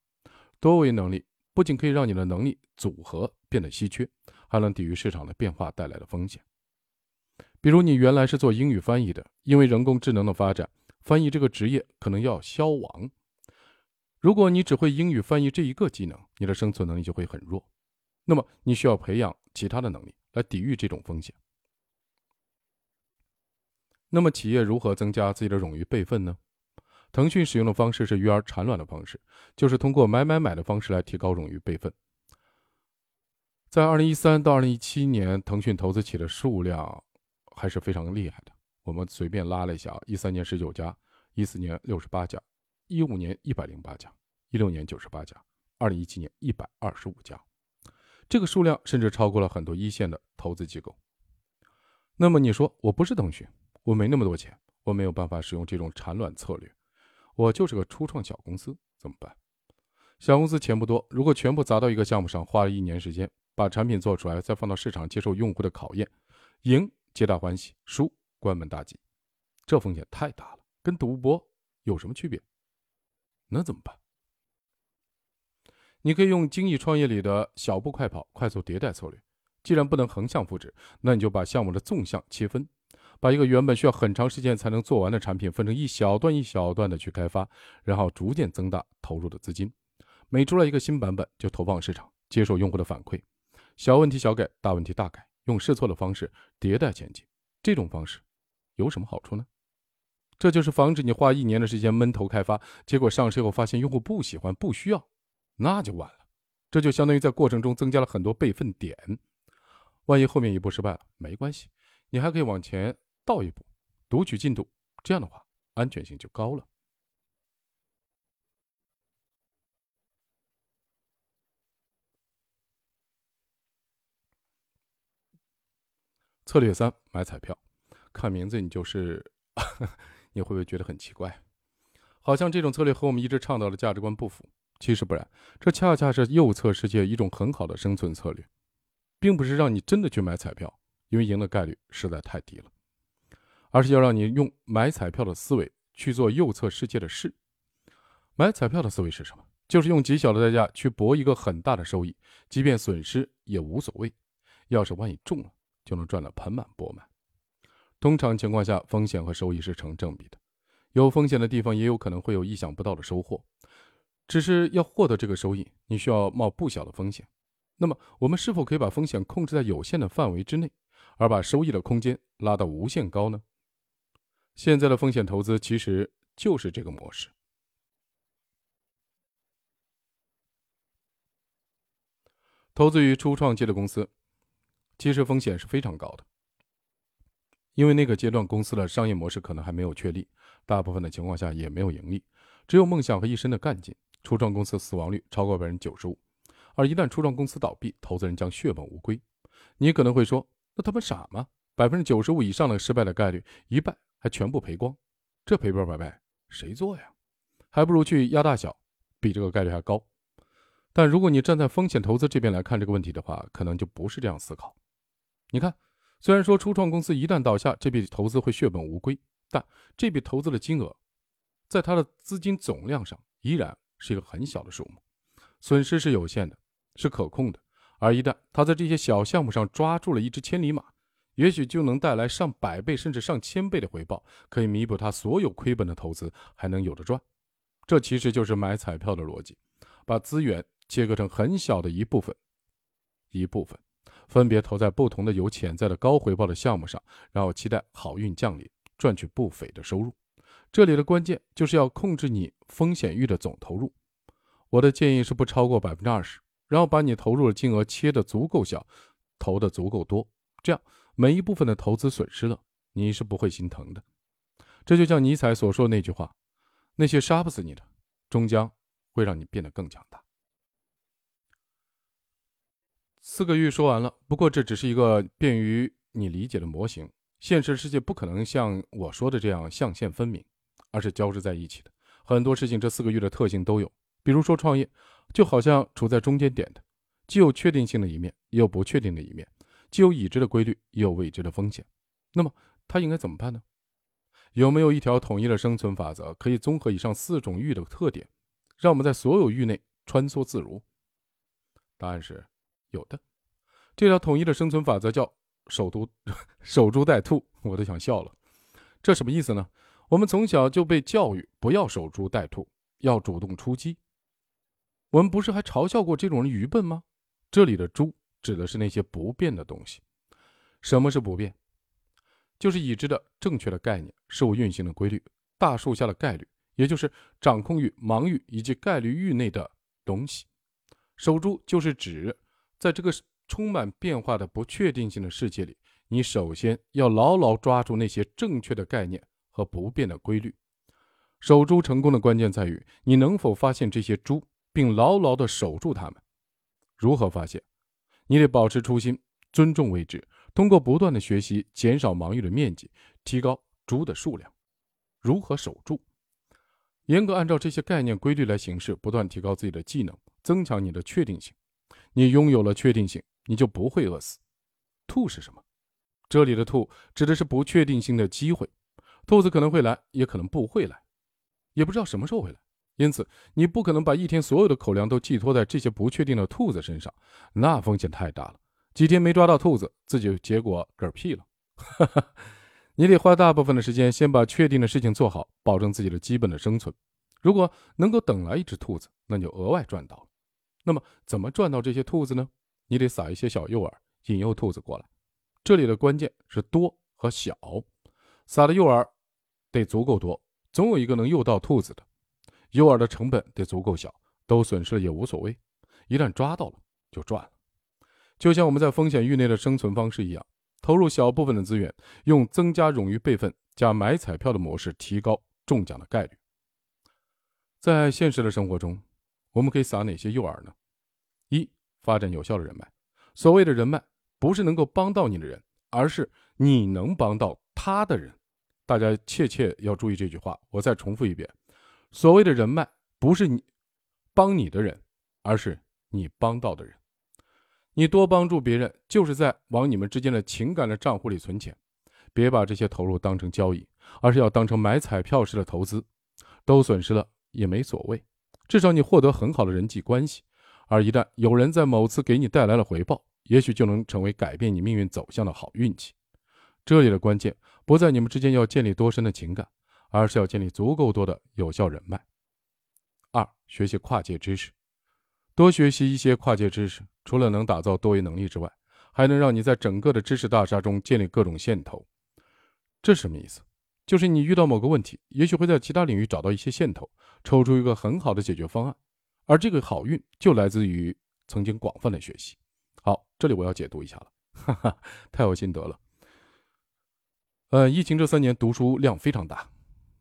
多维能力不仅可以让你的能力组合变得稀缺，还能抵御市场的变化带来的风险。比如，你原来是做英语翻译的，因为人工智能的发展，翻译这个职业可能要消亡。如果你只会英语翻译这一个技能，你的生存能力就会很弱。那么你需要培养其他的能力来抵御这种风险。那么企业如何增加自己的冗余备份呢？腾讯使用的方式是鱼儿产卵的方式，就是通过买买买的方式来提高冗余备份。在二零一三到二零一七年，腾讯投资企业的数量还是非常厉害的。我们随便拉了一下啊，一三年十九家，一四年六十八家。一五年一百零八家，一六年九十八家，二零一七年一百二十五家，这个数量甚至超过了很多一线的投资机构。那么你说我不是腾讯，我没那么多钱，我没有办法使用这种产卵策略，我就是个初创小公司，怎么办？小公司钱不多，如果全部砸到一个项目上，花了一年时间把产品做出来，再放到市场接受用户的考验，赢皆大欢喜，输关门大吉，这风险太大了，跟赌博有什么区别？那怎么办？你可以用精益创业里的小步快跑、快速迭代策略。既然不能横向复制，那你就把项目的纵向切分，把一个原本需要很长时间才能做完的产品分成一小段一小段的去开发，然后逐渐增大投入的资金。每出来一个新版本，就投放市场，接受用户的反馈，小问题小改，大问题大改，用试错的方式迭代前进。这种方式有什么好处呢？这就是防止你花一年的时间闷头开发，结果上市后发现用户不喜欢、不需要，那就完了。这就相当于在过程中增加了很多备份点，万一后面一步失败了，没关系，你还可以往前倒一步，读取进度，这样的话安全性就高了。策略三：买彩票，看名字你就是。[LAUGHS] 你会不会觉得很奇怪？好像这种策略和我们一直倡导的价值观不符。其实不然，这恰恰是右侧世界一种很好的生存策略。并不是让你真的去买彩票，因为赢的概率实在太低了，而是要让你用买彩票的思维去做右侧世界的事。买彩票的思维是什么？就是用极小的代价去博一个很大的收益，即便损失也无所谓。要是万一中了，就能赚得盆满钵满。通常情况下，风险和收益是成正比的。有风险的地方，也有可能会有意想不到的收获。只是要获得这个收益，你需要冒不小的风险。那么，我们是否可以把风险控制在有限的范围之内，而把收益的空间拉到无限高呢？现在的风险投资其实就是这个模式。投资于初创期的公司，其实风险是非常高的，因为那个阶段公司的商业模式可能还没有确立，大部分的情况下也没有盈利，只有梦想和一身的干劲。初创公司死亡率超过百分之九十五，而一旦初创公司倒闭，投资人将血本无归。你可能会说，那他们傻吗？百分之九十五以上的失败的概率，一半还全部赔光，这赔本买卖谁做呀？还不如去压大小，比这个概率还高。但如果你站在风险投资这边来看这个问题的话，可能就不是这样思考。你看，虽然说初创公司一旦倒下，这笔投资会血本无归，但这笔投资的金额，在它的资金总量上依然是一个很小的数目，损失是有限的，是可控的。而一旦他在这些小项目上抓住了一只千里马，也许就能带来上百倍甚至上千倍的回报，可以弥补他所有亏本的投资，还能有的赚。这其实就是买彩票的逻辑，把资源。切割成很小的一部分，一部分分别投在不同的有潜在的高回报的项目上，然后期待好运降临，赚取不菲的收入。这里的关键就是要控制你风险域的总投入。我的建议是不超过百分之二十，然后把你投入的金额切得足够小，投的足够多，这样每一部分的投资损失了，你是不会心疼的。这就像尼采所说的那句话：“那些杀不死你的，终将会让你变得更强大。”四个域说完了，不过这只是一个便于你理解的模型。现实世界不可能像我说的这样象限分明，而是交织在一起的。很多事情这四个域的特性都有，比如说创业，就好像处在中间点的，既有确定性的一面，也有不确定的一面；既有已知的规律，也有未知的风险。那么他应该怎么办呢？有没有一条统一的生存法则，可以综合以上四种域的特点，让我们在所有域内穿梭自如？答案是。有的，这条统一的生存法则叫“守株 [LAUGHS] 守株待兔”，我都想笑了。这什么意思呢？我们从小就被教育不要守株待兔，要主动出击。我们不是还嘲笑过这种人愚笨吗？这里的“猪”指的是那些不变的东西。什么是不变？就是已知的正确的概念、事物运行的规律、大树下的概率，也就是掌控域、盲域以及概率域内的东西。守株就是指。在这个充满变化的不确定性的世界里，你首先要牢牢抓住那些正确的概念和不变的规律。守株成功的关键在于你能否发现这些猪，并牢牢地守住它们。如何发现？你得保持初心，尊重未知，通过不断的学习，减少盲域的面积，提高猪的数量。如何守住？严格按照这些概念规律来行事，不断提高自己的技能，增强你的确定性。你拥有了确定性，你就不会饿死。兔是什么？这里的兔指的是不确定性的机会。兔子可能会来，也可能不会来，也不知道什么时候会来。因此，你不可能把一天所有的口粮都寄托在这些不确定的兔子身上，那风险太大了。几天没抓到兔子，自己结果嗝屁了。[LAUGHS] 你得花大部分的时间先把确定的事情做好，保证自己的基本的生存。如果能够等来一只兔子，那就额外赚到了。那么怎么赚到这些兔子呢？你得撒一些小诱饵，引诱兔子过来。这里的关键是多和小，撒的诱饵得足够多，总有一个能诱到兔子的。诱饵的成本得足够小，都损失了也无所谓。一旦抓到了，就赚了。就像我们在风险域内的生存方式一样，投入小部分的资源，用增加冗余备份加买彩票的模式，提高中奖的概率。在现实的生活中。我们可以撒哪些诱饵呢？一、发展有效的人脉。所谓的人脉，不是能够帮到你的人，而是你能帮到他的人。大家切切要注意这句话。我再重复一遍：所谓的人脉，不是你帮你的人，而是你帮到的人。你多帮助别人，就是在往你们之间的情感的账户里存钱。别把这些投入当成交易，而是要当成买彩票式的投资。都损失了也没所谓，至少你获得很好的人际关系。而一旦有人在某次给你带来了回报，也许就能成为改变你命运走向的好运气。这里的关键不在你们之间要建立多深的情感，而是要建立足够多的有效人脉。二、学习跨界知识，多学习一些跨界知识，除了能打造多维能力之外，还能让你在整个的知识大厦中建立各种线头。这什么意思？就是你遇到某个问题，也许会在其他领域找到一些线头，抽出一个很好的解决方案，而这个好运就来自于曾经广泛的学习。好，这里我要解读一下了，哈哈，太有心得了。呃，疫情这三年读书量非常大，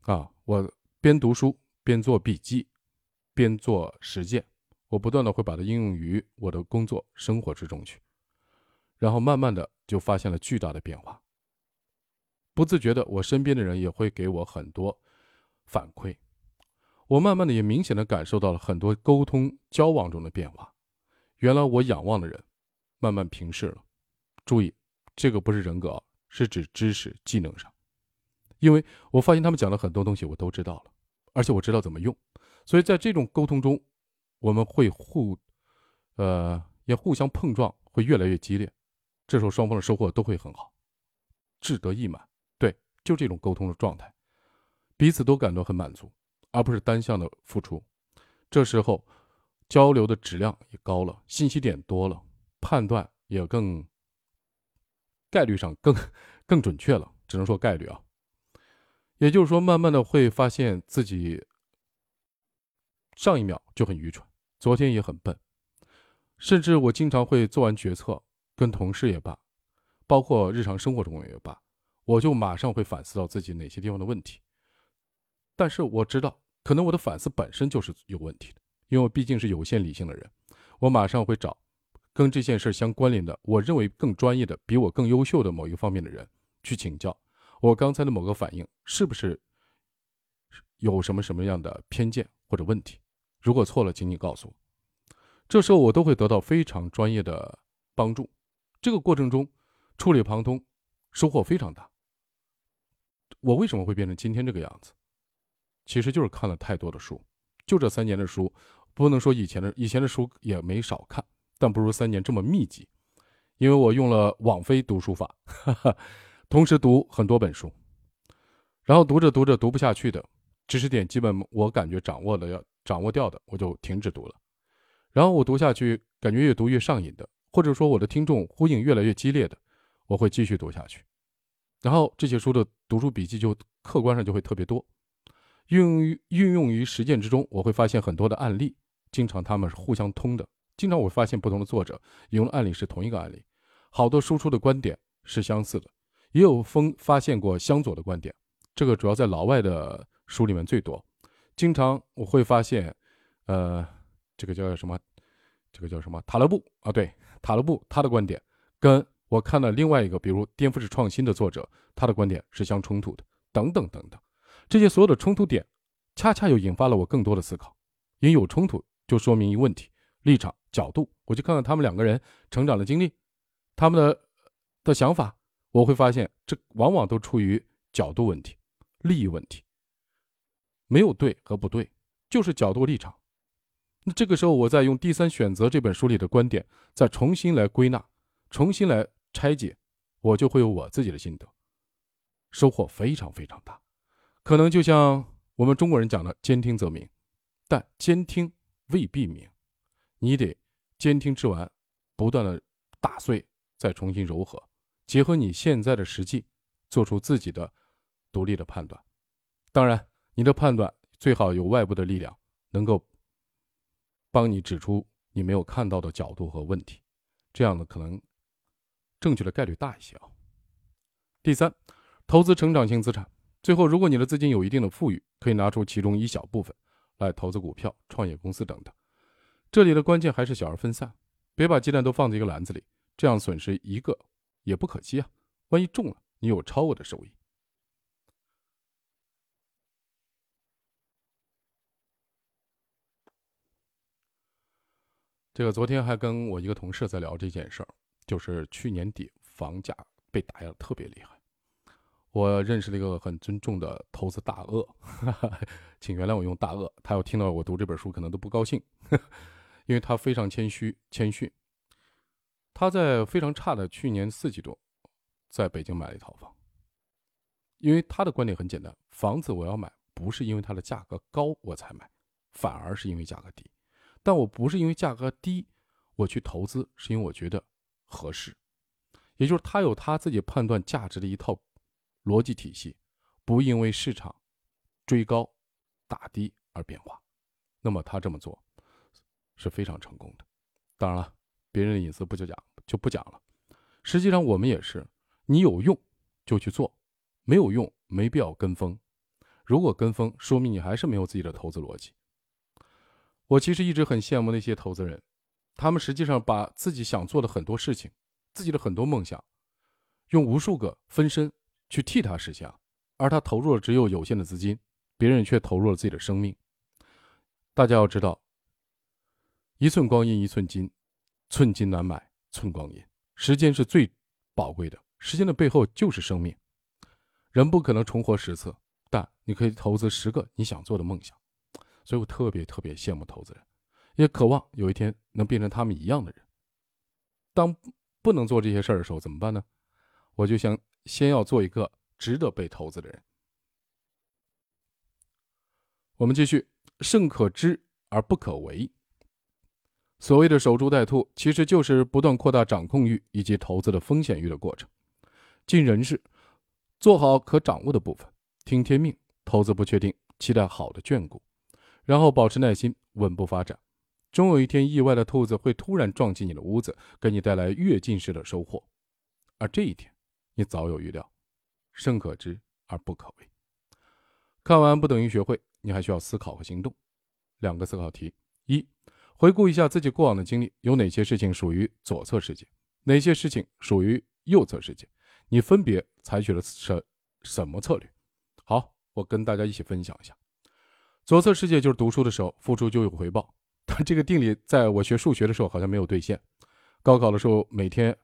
啊，我边读书边做笔记，边做实践，我不断的会把它应用于我的工作生活之中去，然后慢慢的就发现了巨大的变化。不自觉的，我身边的人也会给我很多反馈，我慢慢的也明显的感受到了很多沟通交往中的变化。原来我仰望的人，慢慢平视了。注意，这个不是人格。是指知识技能上，因为我发现他们讲的很多东西我都知道了，而且我知道怎么用，所以在这种沟通中，我们会互，呃，也互相碰撞，会越来越激烈，这时候双方的收获都会很好，志得意满。就这种沟通的状态，彼此都感到很满足，而不是单向的付出。这时候交流的质量也高了，信息点多了，判断也更。概率上更更准确了，只能说概率啊。也就是说，慢慢的会发现自己上一秒就很愚蠢，昨天也很笨，甚至我经常会做完决策，跟同事也罢，包括日常生活中也罢，我就马上会反思到自己哪些地方的问题。但是我知道，可能我的反思本身就是有问题的，因为我毕竟是有限理性的人，我马上会找。跟这件事相关联的，我认为更专业的、比我更优秀的某一方面的人去请教，我刚才的某个反应是不是有什么什么样的偏见或者问题？如果错了，请你告诉我。这时候我都会得到非常专业的帮助。这个过程中触类旁通，收获非常大。我为什么会变成今天这个样子？其实就是看了太多的书，就这三年的书，不能说以前的以前的书也没少看。但不如三年这么密集，因为我用了网飞读书法，哈 [LAUGHS] 哈同时读很多本书，然后读着读着读不下去的知识点，基本我感觉掌握的要掌握掉的，我就停止读了。然后我读下去，感觉越读越上瘾的，或者说我的听众呼应越来越激烈的，我会继续读下去。然后这些书的读书笔记就客观上就会特别多，运用于运用于实践之中，我会发现很多的案例，经常他们是互相通的。经常我会发现不同的作者引用的案例是同一个案例，好多输出的观点是相似的，也有风发现过相左的观点。这个主要在老外的书里面最多。经常我会发现，呃，这个叫什么？这个叫什么？塔勒布啊，对，塔勒布他的观点跟我看了另外一个，比如颠覆式创新的作者，他的观点是相冲突的，等等等等。这些所有的冲突点，恰恰又引发了我更多的思考。因有冲突，就说明一问题。立场角度，我去看看他们两个人成长的经历，他们的的想法，我会发现这往往都出于角度问题、利益问题，没有对和不对，就是角度立场。那这个时候，我再用《第三选择》这本书里的观点，再重新来归纳、重新来拆解，我就会有我自己的心得，收获非常非常大。可能就像我们中国人讲的“兼听则明”，但兼听未必明。你得兼听之完，不断的打碎，再重新柔和，结合你现在的实际，做出自己的独立的判断。当然，你的判断最好有外部的力量能够帮你指出你没有看到的角度和问题，这样呢可能正确的概率大一些啊。第三，投资成长性资产。最后，如果你的资金有一定的富裕，可以拿出其中一小部分来投资股票、创业公司等等。这里的关键还是小而分散，别把鸡蛋都放在一个篮子里，这样损失一个也不可惜啊。万一中了，你有超额的收益。这个昨天还跟我一个同事在聊这件事儿，就是去年底房价被打压的特别厉害。我认识了一个很尊重的投资大鳄，[LAUGHS] 请原谅我用大鳄，他要听到我读这本书可能都不高兴，[LAUGHS] 因为他非常谦虚谦逊。他在非常差的去年四季度，在北京买了一套房。因为他的观点很简单，房子我要买不是因为它的价格高我才买，反而是因为价格低。但我不是因为价格低，我去投资，是因为我觉得合适，也就是他有他自己判断价值的一套逻辑体系，不因为市场追高打低而变化。那么他这么做是非常成功的。当然了，别人的隐私不就讲就不讲了。实际上我们也是，你有用就去做，没有用没必要跟风。如果跟风，说明你还是没有自己的投资逻辑。我其实一直很羡慕那些投资人，他们实际上把自己想做的很多事情，自己的很多梦想，用无数个分身去替他实现，而他投入了只有有限的资金，别人却投入了自己的生命。大家要知道，一寸光阴一寸金，寸金难买寸光阴。时间是最宝贵的，时间的背后就是生命。人不可能重活十次，但你可以投资十个你想做的梦想。所以我特别特别羡慕投资人，也渴望有一天能变成他们一样的人。当不能做这些事儿的时候怎么办呢？我就想先要做一个值得被投资的人。我们继续，胜可知而不可为。所谓的守株待兔，其实就是不断扩大掌控欲以及投资的风险欲的过程。尽人事，做好可掌握的部分，听天命，投资不确定，期待好的眷顾。然后保持耐心，稳步发展，终有一天，意外的兔子会突然撞进你的屋子，给你带来跃进式的收获。而这一天，你早有预料。胜可知而不可为。看完不等于学会，你还需要思考和行动。两个思考题：一、回顾一下自己过往的经历，有哪些事情属于左侧世界，哪些事情属于右侧世界？你分别采取了什什么策略？好，我跟大家一起分享一下。左侧世界就是读书的时候付出就有回报，[LAUGHS] 这个定理在我学数学的时候好像没有兑现。高考的时候每天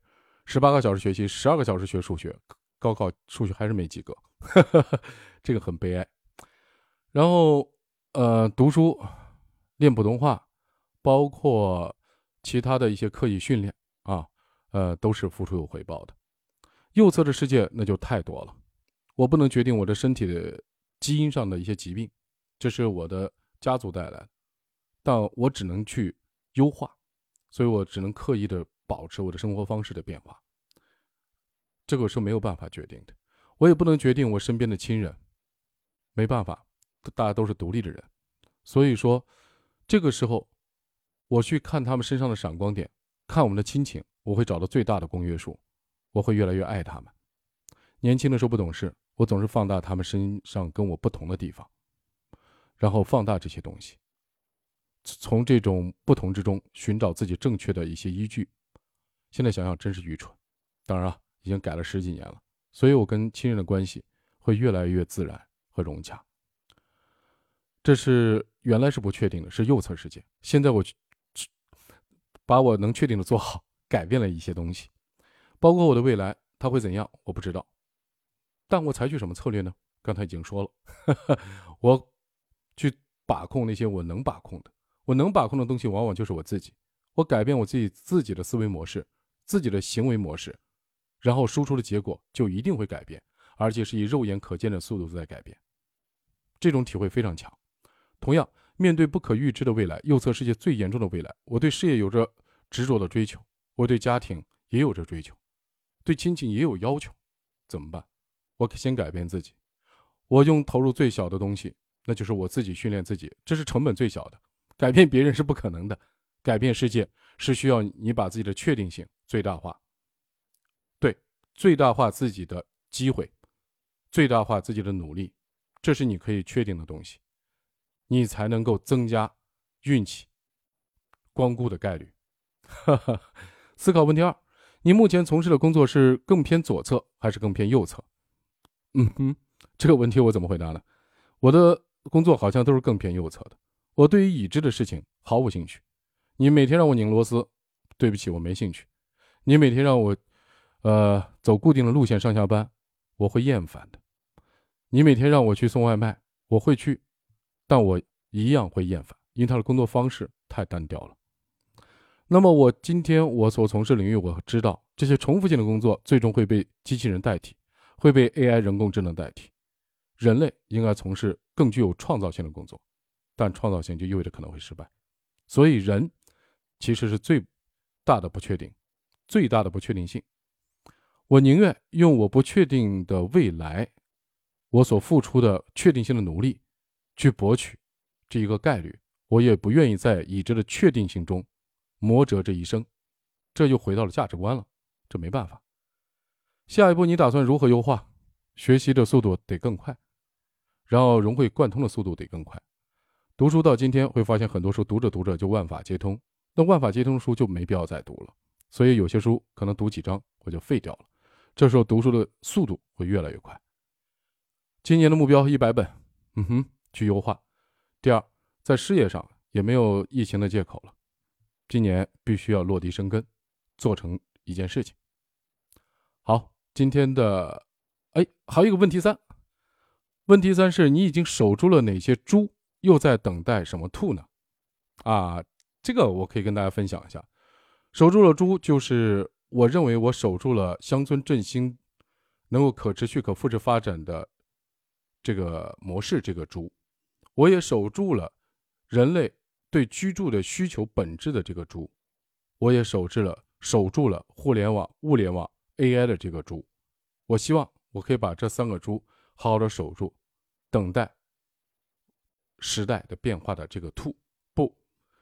十八个小时学习，十二个小时学数学，高考数学还是没及格，[LAUGHS] 这个很悲哀。然后呃读书、练普通话，包括其他的一些刻意训练啊，呃都是付出有回报的。右侧的世界那就太多了，我不能决定我的身体的基因上的一些疾病。这是我的家族带来的，但我只能去优化，所以我只能刻意的保持我的生活方式的变化。这个是没有办法决定的，我也不能决定我身边的亲人，没办法，大家都是独立的人，所以说，这个时候，我去看他们身上的闪光点，看我们的亲情，我会找到最大的公约数，我会越来越爱他们。年轻的时候不懂事，我总是放大他们身上跟我不同的地方。然后放大这些东西，从这种不同之中寻找自己正确的一些依据。现在想想真是愚蠢。当然啊，已经改了十几年了，所以我跟亲人的关系会越来越自然和融洽。这是原来是不确定的，是右侧世界。现在我把我能确定的做好，改变了一些东西，包括我的未来它会怎样，我不知道。但我采取什么策略呢？刚才已经说了，[LAUGHS] 我。去把控那些我能把控的，我能把控的东西，往往就是我自己。我改变我自己自己的思维模式，自己的行为模式，然后输出的结果就一定会改变，而且是以肉眼可见的速度在改变。这种体会非常强。同样，面对不可预知的未来，右侧世界最严重的未来，我对事业有着执着的追求，我对家庭也有着追求，对亲情也有要求，怎么办？我先改变自己，我用投入最小的东西。那就是我自己训练自己，这是成本最小的。改变别人是不可能的，改变世界是需要你把自己的确定性最大化。对，最大化自己的机会，最大化自己的努力，这是你可以确定的东西，你才能够增加运气光顾的概率。[LAUGHS] 思考问题二：你目前从事的工作是更偏左侧还是更偏右侧？嗯哼，这个问题我怎么回答呢？我的。工作好像都是更偏右侧的。我对于已知的事情毫无兴趣，你每天让我拧螺丝，对不起，我没兴趣。你每天让我，呃，走固定的路线上下班，我会厌烦的。你每天让我去送外卖，我会去，但我一样会厌烦，因为他的工作方式太单调了。那么我今天我所从事领域，我知道这些重复性的工作最终会被机器人代替，会被 AI 人工智能代替。人类应该从事更具有创造性的工作，但创造性就意味着可能会失败。所以人其实是最大的不确定，最大的不确定性。我宁愿用我不确定的未来，我所付出的确定性的努力去博取这一个概率，我也不愿意在已知的确定性中。磨折这一生，这就回到了价值观了。这没办法。下一步你打算如何优化？学习的速度得更快，然后融会贯通的速度得更快。读书到今天会发现很多书读着读着就万法皆通，那万法皆通书就没必要再读了。所以有些书可能读几章我就废掉了。这时候读书的速度会越来越快。今年的目标一百本，嗯哼，去优化。第二，在事业上也没有疫情的借口了。今年必须要落地生根，做成一件事情。好，今天的，哎，还有一个问题三。问题三是你已经守住了哪些猪，又在等待什么兔呢？啊，这个我可以跟大家分享一下。守住了猪，就是我认为我守住了乡村振兴能够可持续、可复制发展的这个模式，这个猪，我也守住了人类。对居住的需求本质的这个猪，我也守住了，守住了互联网、物联网、AI 的这个猪。我希望我可以把这三个猪好好的守住，等待时代的变化的这个兔。不，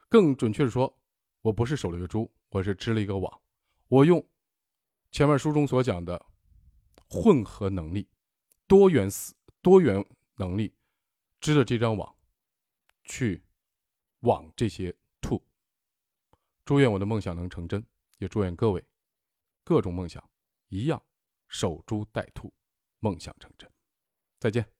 更准确的说，我不是守了一个猪，我是织了一个网。我用前面书中所讲的混合能力、多元思多元能力织的这张网，去。网这些兔，祝愿我的梦想能成真，也祝愿各位各种梦想一样守株待兔，梦想成真。再见。